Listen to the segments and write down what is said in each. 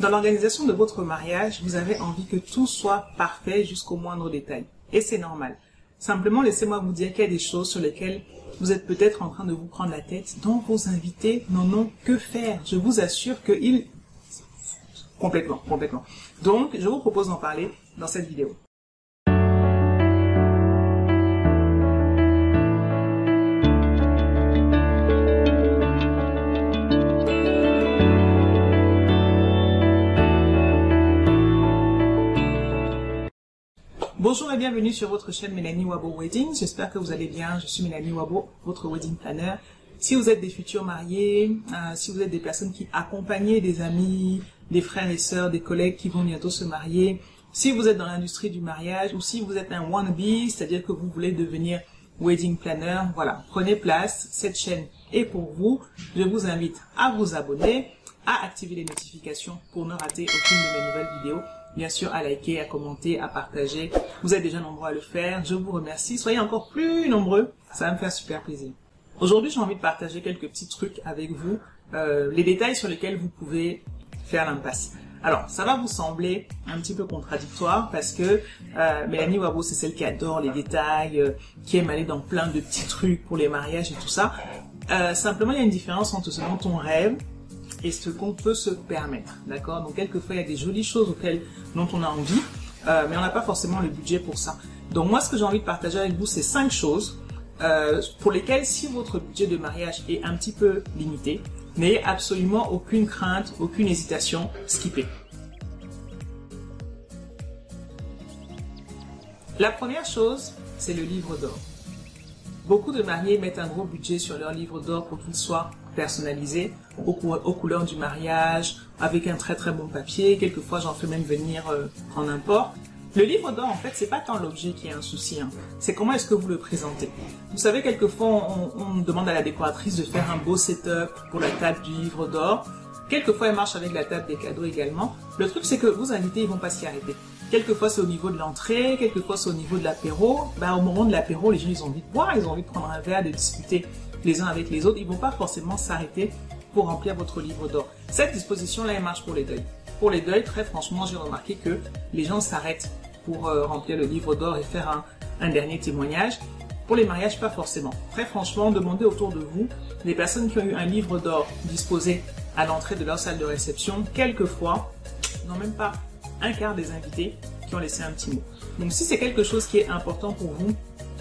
Dans l'organisation de votre mariage, vous avez envie que tout soit parfait jusqu'au moindre détail. Et c'est normal. Simplement, laissez-moi vous dire qu'il y a des choses sur lesquelles vous êtes peut-être en train de vous prendre la tête, dont vos invités n'en ont que faire. Je vous assure qu'ils... Complètement, complètement. Donc, je vous propose d'en parler dans cette vidéo. Bonjour et bienvenue sur votre chaîne Mélanie Wabo Wedding. J'espère que vous allez bien. Je suis Mélanie Wabo, votre wedding planner. Si vous êtes des futurs mariés, euh, si vous êtes des personnes qui accompagnent des amis, des frères et sœurs, des collègues qui vont bientôt se marier, si vous êtes dans l'industrie du mariage ou si vous êtes un wannabe, c'est-à-dire que vous voulez devenir wedding planner, voilà, prenez place. Cette chaîne est pour vous. Je vous invite à vous abonner, à activer les notifications pour ne rater aucune de mes nouvelles vidéos bien sûr à liker, à commenter, à partager. Vous êtes déjà nombreux à le faire. Je vous remercie. Soyez encore plus nombreux. Ça va me faire super plaisir. Aujourd'hui, j'ai envie de partager quelques petits trucs avec vous, euh, les détails sur lesquels vous pouvez faire l'impasse. Alors, ça va vous sembler un petit peu contradictoire parce que euh, Mélanie Wabo, c'est celle qui adore les détails, euh, qui aime aller dans plein de petits trucs pour les mariages et tout ça. Simplement, il y a une différence entre ce dont on rêve et ce qu'on peut se permettre, d'accord? Donc quelquefois il y a des jolies choses dont on a envie, euh, mais on n'a pas forcément le budget pour ça. Donc moi ce que j'ai envie de partager avec vous c'est cinq choses euh, pour lesquelles si votre budget de mariage est un petit peu limité, n'ayez absolument aucune crainte, aucune hésitation, skippez. La première chose, c'est le livre d'or. Beaucoup de mariés mettent un gros budget sur leur livre d'or pour qu'il soit personnalisé aux, couleurs du mariage, avec un très très bon papier. Quelquefois, j'en fais même venir euh, en import. Le livre d'or, en fait, c'est pas tant l'objet qui est un souci, hein. c'est comment est-ce que vous le présentez. Vous savez, quelquefois, on, demande à la décoratrice de faire un beau setup pour la table du livre d'or. Quelquefois, elle marche avec la table des cadeaux également. Le truc, c'est que vos invités, ils vont pas s'y arrêter. Quelquefois, c'est au niveau de l'entrée, quelquefois, c'est au niveau de l'apéro. Ben, au moment de l'apéro, les gens, ils ont envie de boire, ils ont envie de prendre un verre, de discuter les uns avec les autres. Ils vont pas forcément s'arrêter pour remplir votre livre d'or. Cette disposition-là, elle marche pour les deuils. Pour les deuils, très franchement, j'ai remarqué que les gens s'arrêtent pour euh, remplir le livre d'or et faire un, dernier témoignage. Pour les mariages, pas forcément. Très franchement, demandez autour de vous les personnes qui ont eu un livre d'or disposé à l'entrée de leur salle de réception, quelquefois, non même pas un quart des invités qui ont laissé un petit mot. Donc si c'est quelque chose qui est important pour vous,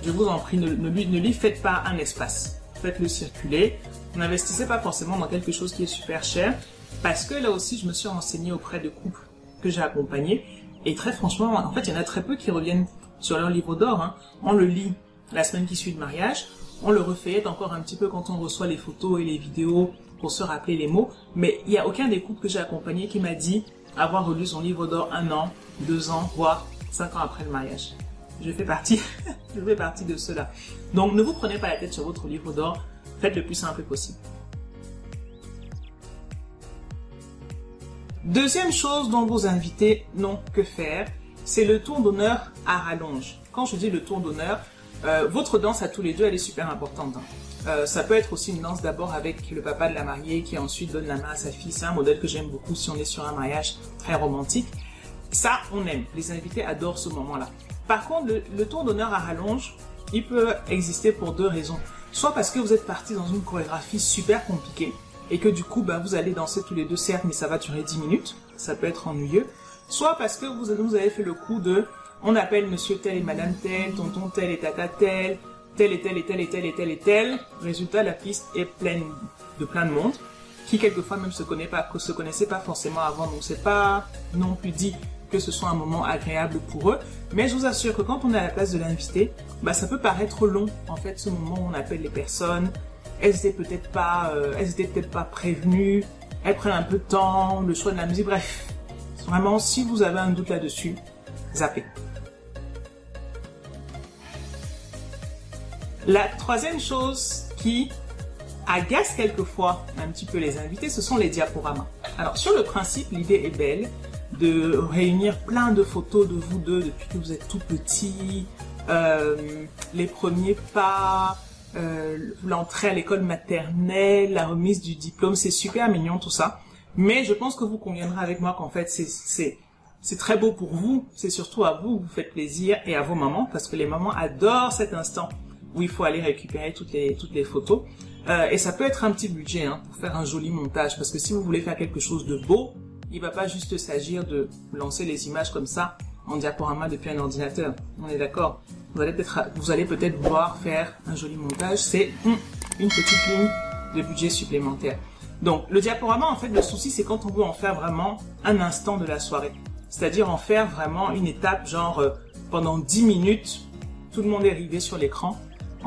je vous en prie, ne, ne, lui, ne faites pas un espace. Faites-le circuler. N'investissez pas forcément dans quelque chose qui est super cher. Parce que là aussi, je me suis renseignée auprès de couples que j'ai accompagnés. Et très franchement, en fait, il y en a très peu qui reviennent sur leur livre d'or. Hein. On le lit la semaine qui suit le mariage. On le refait encore un petit peu quand on reçoit les photos et les vidéos pour se rappeler les mots. Mais il n'y a aucun des couples que j'ai accompagnés qui m'a dit avoir relu son livre d'or un an, deux ans, voire cinq ans après le mariage. Je fais partie, je fais partie de cela. Donc ne vous prenez pas la tête sur votre livre d'or, faites le plus simple possible. Deuxième chose dont vos invités n'ont que faire, c'est le tour d'honneur à rallonge. Quand je dis le tour d'honneur, euh, votre danse à tous les deux, elle est super importante. Euh, ça peut être aussi une danse d'abord avec le papa de la mariée qui ensuite donne la main à sa fille. C'est un modèle que j'aime beaucoup si on est sur un mariage très romantique. Ça, on aime. Les invités adorent ce moment-là. Par contre, le, tour d'honneur à rallonge, il peut exister pour deux raisons. Soit parce que vous êtes parti dans une chorégraphie super compliquée et que du coup, bah, vous allez danser tous les deux, certes, mais ça va durer 10 minutes. Ça peut être ennuyeux. Soit parce que vous, vous avez fait le coup de on appelle monsieur tel et madame tel, tonton tel et tata tel, tel et tel et tel et tel et tel et tel. Résultat, la piste est pleine de plein de monde qui quelquefois même se pas, se connaissait pas forcément avant. Donc c'est pas non plus dit que ce soit un moment agréable pour eux. Mais je vous assure que quand on est à la place de l'invité, bah ça peut paraître long en fait ce moment où on appelle les personnes. Elles étaient peut-être pas, euh, elles étaient peut-être pas prévenues. Elles prennent un peu de temps, le choix de la musique, bref. Vraiment, si vous avez un doute là-dessus, zappez. La troisième chose qui agace quelquefois un petit peu les invités, ce sont les diaporamas. Alors sur le principe, l'idée est belle de réunir plein de photos de vous deux depuis que vous êtes tout petit, euh, les premiers pas, euh, l'entrée à l'école maternelle, la remise du diplôme, c'est super mignon tout ça. Mais je pense que vous conviendrez avec moi qu'en fait, c'est c'est très beau pour vous, c'est surtout à vous que vous faites plaisir et à vos mamans, parce que les mamans adorent cet instant où il faut aller récupérer toutes les, toutes les photos. Euh, et ça peut être un petit budget hein, pour faire un joli montage, parce que si vous voulez faire quelque chose de beau, il va pas juste s'agir de lancer les images comme ça en diaporama depuis un ordinateur. On est d'accord Vous allez peut-être vous allez peut-être vouloir faire un joli montage, c'est une petite ligne de budget supplémentaire. Donc le diaporama, en fait, le souci, c'est quand on veut en faire vraiment un instant de la soirée. C'est-à-dire en faire vraiment une étape, genre euh, pendant 10 minutes, tout le monde est arrivé sur l'écran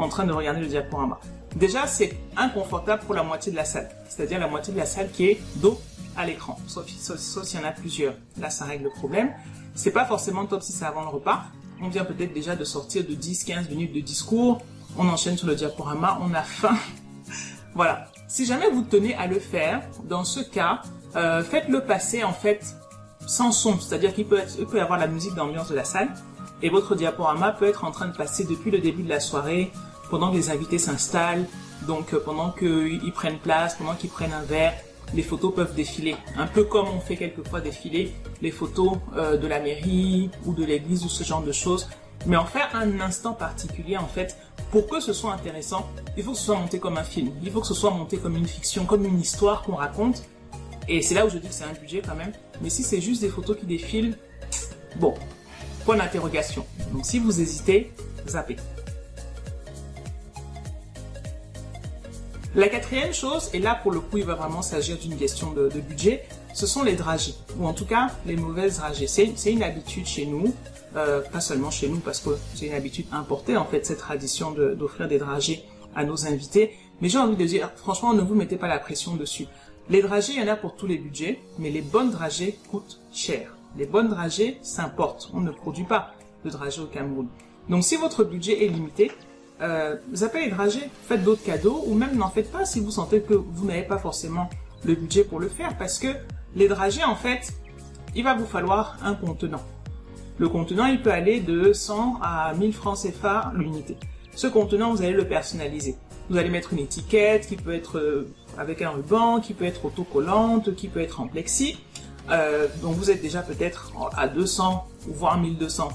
en train de regarder le diaporama. Déjà, c'est inconfortable pour la moitié de la salle. C'est-à-dire la moitié de la salle qui est dos à l'écran, sauf, sauf, s'il y en a plusieurs. Là, ça règle le problème. C'est pas forcément top si c'est avant le repas. On vient peut-être déjà de sortir de 10-15 minutes de discours. On enchaîne sur le diaporama. On a faim. voilà. Si jamais vous tenez à le faire, dans ce cas, euh, faites-le passer en fait sans son, c'est-à-dire qu'il peut, peut y avoir la musique d'ambiance de la salle et votre diaporama peut être en train de passer depuis le début de la soirée, pendant que les invités s'installent, donc euh, pendant qu'ils prennent place, pendant qu'ils prennent un verre, les photos peuvent défiler. Un peu comme on fait quelquefois défiler les photos euh, de la mairie ou de l'église ou ce genre de choses. Mais en faire un instant particulier, en fait, pour que ce soit intéressant, il faut que ce soit monté comme un film. Il faut que ce soit monté comme une fiction, comme une histoire qu'on raconte. Et c'est là où je dis que c'est un budget quand même. Mais si c'est juste des photos qui défilent, bon, point d'interrogation. Donc si vous hésitez, zappez. La quatrième chose, et là pour le coup il va vraiment s'agir d'une question de, budget, ce sont les dragées, ou en tout cas les mauvaises dragées. C'est une habitude chez nous, euh, pas seulement chez nous parce que c'est une habitude importée en fait cette tradition d'offrir des dragées à nos invités, mais j'ai envie de dire franchement ne vous mettez pas la pression dessus. Les dragées, il y en a pour tous les budgets, mais les bonnes dragées coûtent cher. Les bonnes dragées s'importent. On ne produit pas de dragées au Cameroun. Donc si votre budget est limité, euh, zappez les dragées, faites d'autres cadeaux, ou même n'en faites pas si vous sentez que vous n'avez pas forcément le budget pour le faire, parce que les dragées, en fait, il va vous falloir un contenant. Le contenant, il peut aller de 100 à 1000 francs CFA l'unité. Ce contenant, vous allez le personnaliser. Vous allez mettre une étiquette qui peut être euh, avec un ruban, qui peut être autocollante, qui peut être en plexi. Euh, donc vous êtes déjà peut-être à 200 ou voire 1200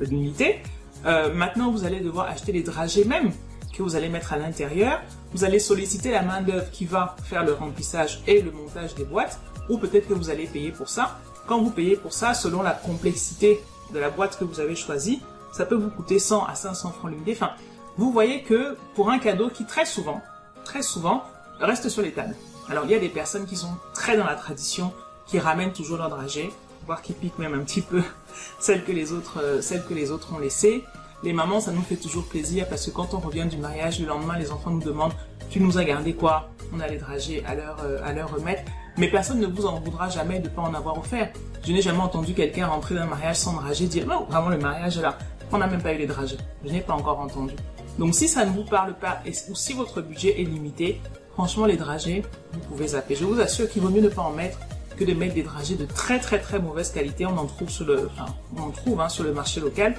d'unités. Euh, maintenant, vous allez devoir acheter les dragées même que vous allez mettre à l'intérieur. Vous allez solliciter la main d'œuvre qui va faire le remplissage et le montage des boîtes, ou peut-être que vous allez payer pour ça. Quand vous payez pour ça, selon la complexité de la boîte que vous avez choisie, ça peut vous coûter 100 à 500 francs l'unité. Enfin, vous voyez que pour un cadeau qui très souvent, très souvent, reste sur les tables. Alors il y a des personnes qui sont très dans la tradition, qui ramènent toujours leur dragée, voire qui piquent même un petit peu celles que les autres, euh, celles que les autres ont laissées. Les mamans, ça nous fait toujours plaisir parce que quand on revient du mariage, le lendemain, les enfants nous demandent Tu nous as gardé quoi? On a les dragées à leur, euh, à leur remettre. Mais personne ne vous en voudra jamais de ne pas en avoir offert. Je n'ai jamais entendu quelqu'un rentrer d'un mariage sans dragée dire Non, vraiment le mariage là. On n'a même pas eu les dragées. Je n'ai pas encore entendu. Donc si ça ne vous parle pas ou si votre budget est limité, franchement les dragées, vous pouvez zapper. Je vous assure qu'il vaut mieux ne pas en mettre que de mettre des dragées de très très très mauvaise qualité. On en trouve sur le, enfin, on en trouve hein, sur le marché local.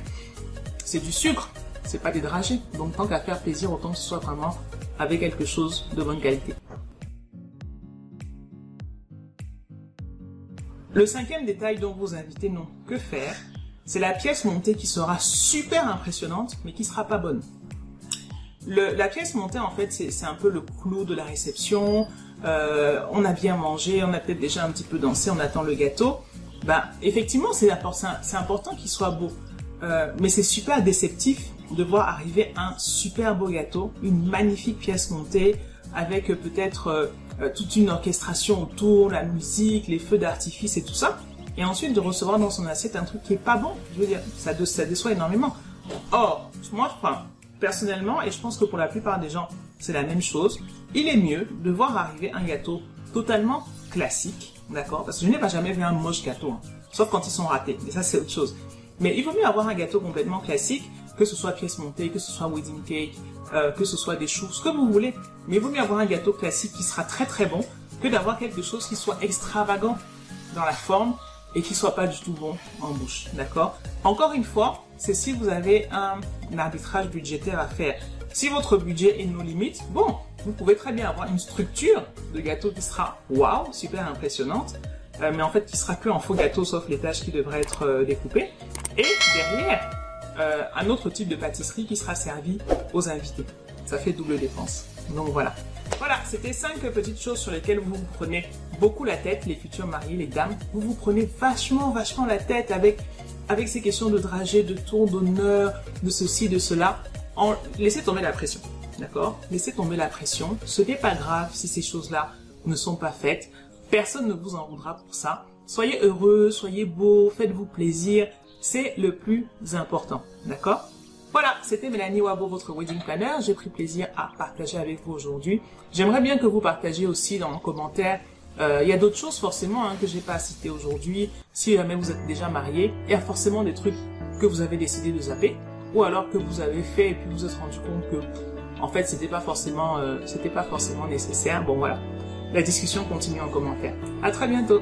C'est du sucre, c'est pas des dragées. Donc tant qu'à faire plaisir, autant que ce soit vraiment avec quelque chose de bonne qualité. Le cinquième détail dont vos invités n'ont que faire, c'est la pièce montée qui sera super impressionnante, mais qui sera pas bonne la pièce montée, en fait, c'est un peu le clou de la réception. Euh, on a bien mangé, on a peut-être déjà un petit peu dansé, on attend le gâteau. Ben, effectivement, c'est important, qu'il soit beau. Euh, mais c'est super déceptif de voir arriver un super beau gâteau, une magnifique pièce montée, avec peut-être euh, toute une orchestration autour, la musique, les feux d'artifice et tout ça. Et ensuite de recevoir dans son assiette un truc qui est pas bon. Je veux dire, ça, ça déçoit énormément. Or, moi, crois, Personnellement, et je pense que pour la plupart des gens, c'est la même chose, il est mieux de voir arriver un gâteau totalement classique, d'accord? Parce que je n'ai pas jamais vu un moche gâteau, hein. sauf quand ils sont ratés, mais ça c'est autre chose. Mais il vaut mieux avoir un gâteau complètement classique, que ce soit pièce montée, que ce soit wedding cake, euh, que ce soit des choux, ce que vous voulez. Mais il vaut mieux avoir un gâteau classique qui sera très très bon, que d'avoir quelque chose qui soit extravagant dans la forme et qui soit pas du tout bon en bouche, d'accord? Encore une fois, c'est si vous avez un, arbitrage budgétaire à faire. Si votre budget est nos limites, bon, Vous pouvez très bien avoir une structure de gâteau qui sera waouh, super impressionnante, euh, mais en fait qui sera que en faux gâteau sauf les tâches qui devraient être euh, découpées. Et derrière, euh, un autre type de pâtisserie qui sera servi aux invités. Ça fait double dépense. Donc voilà. Voilà, c'était cinq petites choses sur lesquelles vous vous prenez beaucoup la tête, les futurs mariés, les dames. Vous vous prenez vachement, vachement la tête avec, avec ces questions de dragée, de tour, d'honneur, de ceci, de cela. Laissez tomber la pression. D'accord Laissez tomber la pression. Ce n'est pas grave si ces choses-là ne sont pas faites. Personne ne vous en voudra pour ça. Soyez heureux, soyez beau, faites-vous plaisir. C'est le plus important. D'accord voilà, c'était Mélanie Wabo, votre wedding planner. J'ai pris plaisir à partager avec vous aujourd'hui. J'aimerais bien que vous partagiez aussi dans les commentaires. Euh, il y a d'autres choses forcément hein, que j'ai pas citées aujourd'hui. Si jamais vous êtes déjà marié, il y a forcément des trucs que vous avez décidé de zapper, ou alors que vous avez fait et puis vous vous êtes rendu compte que en fait c'était pas forcément euh, c'était pas forcément nécessaire. Bon voilà, la discussion continue en commentaire. À très bientôt.